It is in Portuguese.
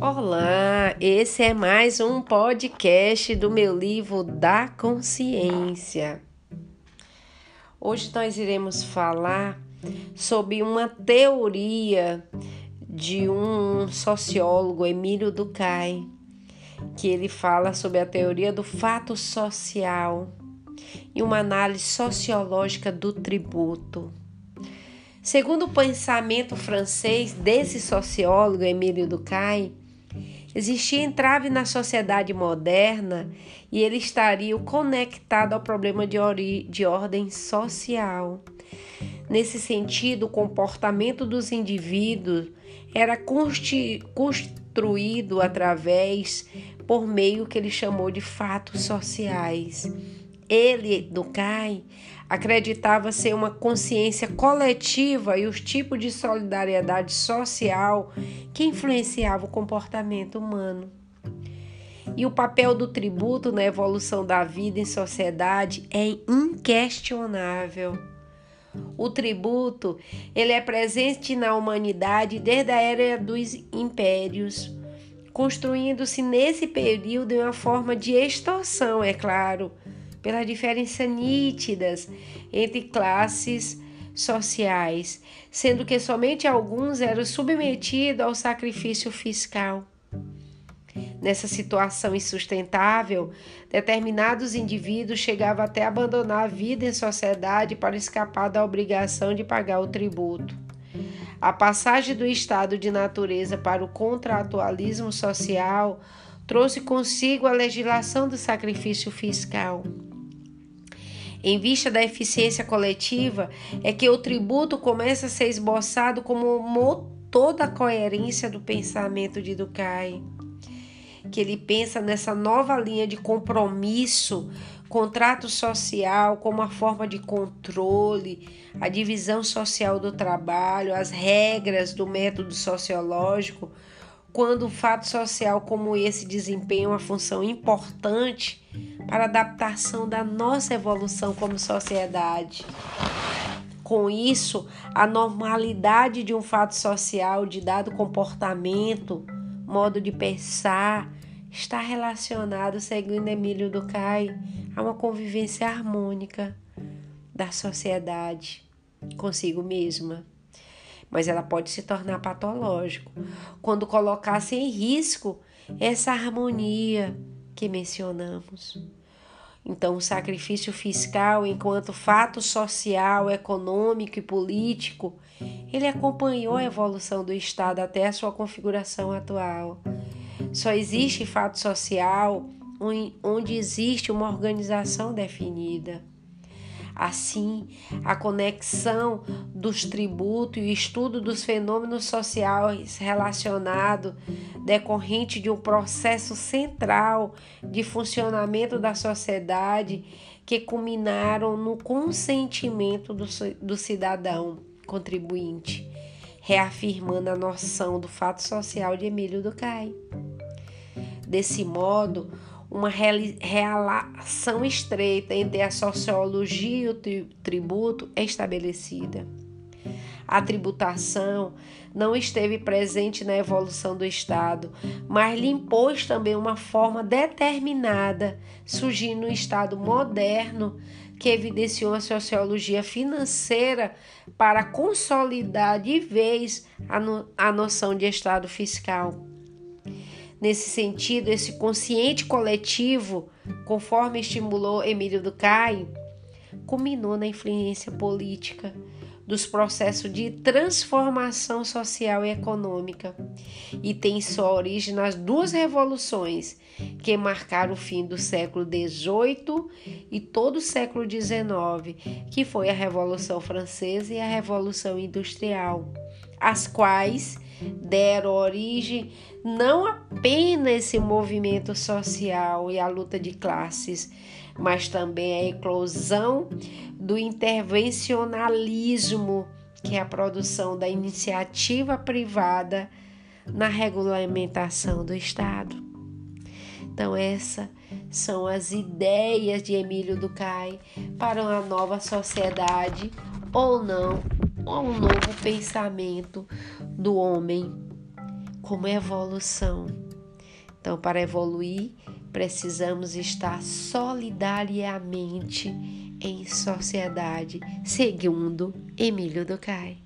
Olá, esse é mais um podcast do meu livro da consciência. Hoje nós iremos falar sobre uma teoria de um sociólogo, Emílio Durkheim, que ele fala sobre a teoria do fato social e uma análise sociológica do tributo. Segundo o pensamento francês desse sociólogo Emílio Durkheim, existia entrave na sociedade moderna e ele estaria conectado ao problema de, de ordem social. Nesse sentido, o comportamento dos indivíduos era construído através, por meio que ele chamou de fatos sociais. Ele, Durkheim, acreditava ser uma consciência coletiva e os tipos de solidariedade social que influenciava o comportamento humano. E o papel do tributo na evolução da vida em sociedade é inquestionável. O tributo, ele é presente na humanidade desde a era dos impérios, construindo-se nesse período em uma forma de extorsão, é claro, pelas diferenças nítidas entre classes sociais, sendo que somente alguns eram submetidos ao sacrifício fiscal. Nessa situação insustentável, determinados indivíduos chegavam até a abandonar a vida em sociedade para escapar da obrigação de pagar o tributo. A passagem do estado de natureza para o contratualismo social trouxe consigo a legislação do sacrifício fiscal. Em vista da eficiência coletiva, é que o tributo começa a ser esboçado como motor da coerência do pensamento de Durkheim. Que ele pensa nessa nova linha de compromisso, contrato social como uma forma de controle, a divisão social do trabalho, as regras do método sociológico, quando um fato social como esse desempenha uma função importante para a adaptação da nossa evolução como sociedade. Com isso, a normalidade de um fato social, de dado comportamento, modo de pensar, está relacionado, segundo Emílio Durkheim, a uma convivência harmônica da sociedade consigo mesma. Mas ela pode se tornar patológico quando colocasse em risco essa harmonia que mencionamos. Então, o sacrifício fiscal, enquanto fato social, econômico e político, ele acompanhou a evolução do Estado até a sua configuração atual. Só existe fato social onde existe uma organização definida. Assim, a conexão dos tributos e o estudo dos fenômenos sociais relacionados decorrente de um processo central de funcionamento da sociedade que culminaram no consentimento do, do cidadão contribuinte, reafirmando a noção do fato social de Emílio Durkheim. Desse modo, uma relação estreita entre a sociologia e o tributo é estabelecida. A tributação não esteve presente na evolução do Estado, mas lhe impôs também uma forma determinada, surgindo no Estado moderno que evidenciou a sociologia financeira para consolidar de vez a, no, a noção de Estado fiscal. Nesse sentido, esse consciente coletivo, conforme estimulou Emílio Durkheim, culminou na influência política dos processos de transformação social e econômica. E tem sua origem nas duas revoluções que marcaram o fim do século XVIII e todo o século XIX, que foi a Revolução Francesa e a Revolução Industrial, as quais deram origem não apenas esse movimento social e a luta de classes, mas também a eclosão do intervencionalismo, que é a produção da iniciativa privada na regulamentação do Estado. Então, essas são as ideias de Emílio Ducay para uma nova sociedade ou não, ou um novo pensamento do homem como evolução. Então, para evoluir, precisamos estar solidariamente em sociedade, segundo Emílio Ducay.